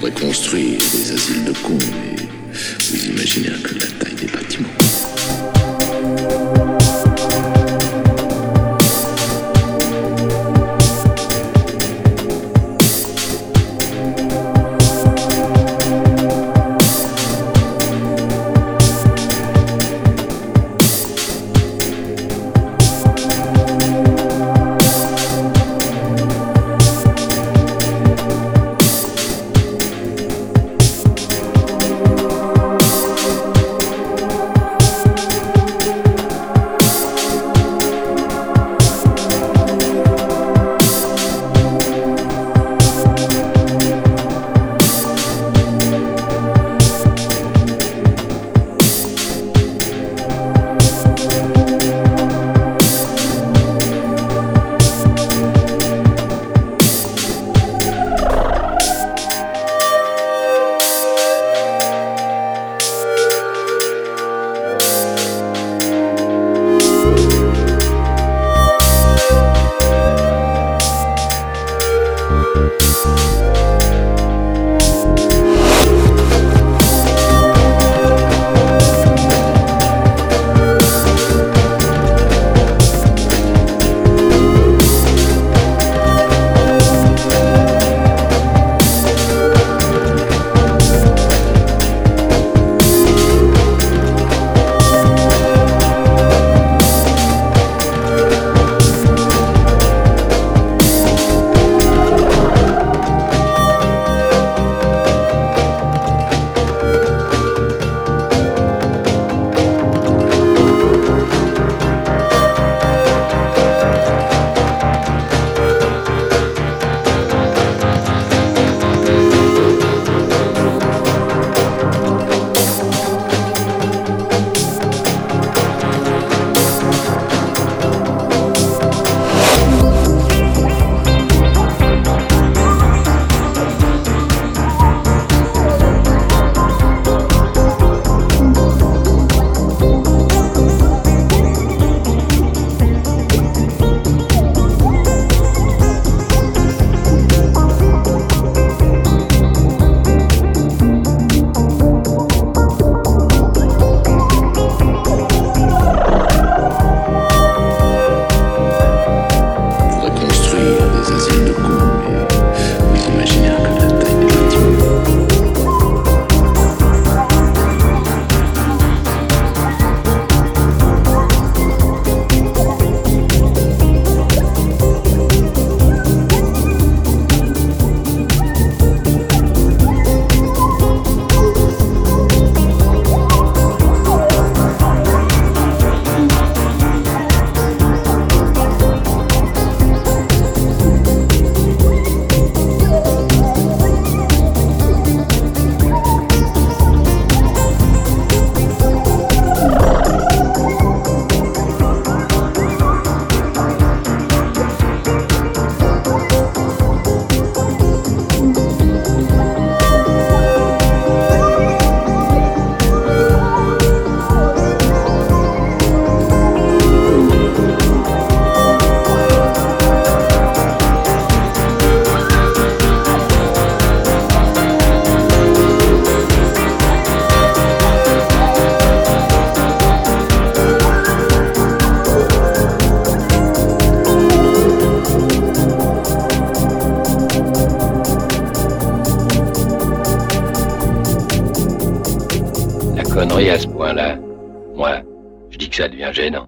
faudrait construire des asiles de cons, mais vous imaginez un peu faudrait La connerie à ce point-là, moi, je dis que ça devient gênant.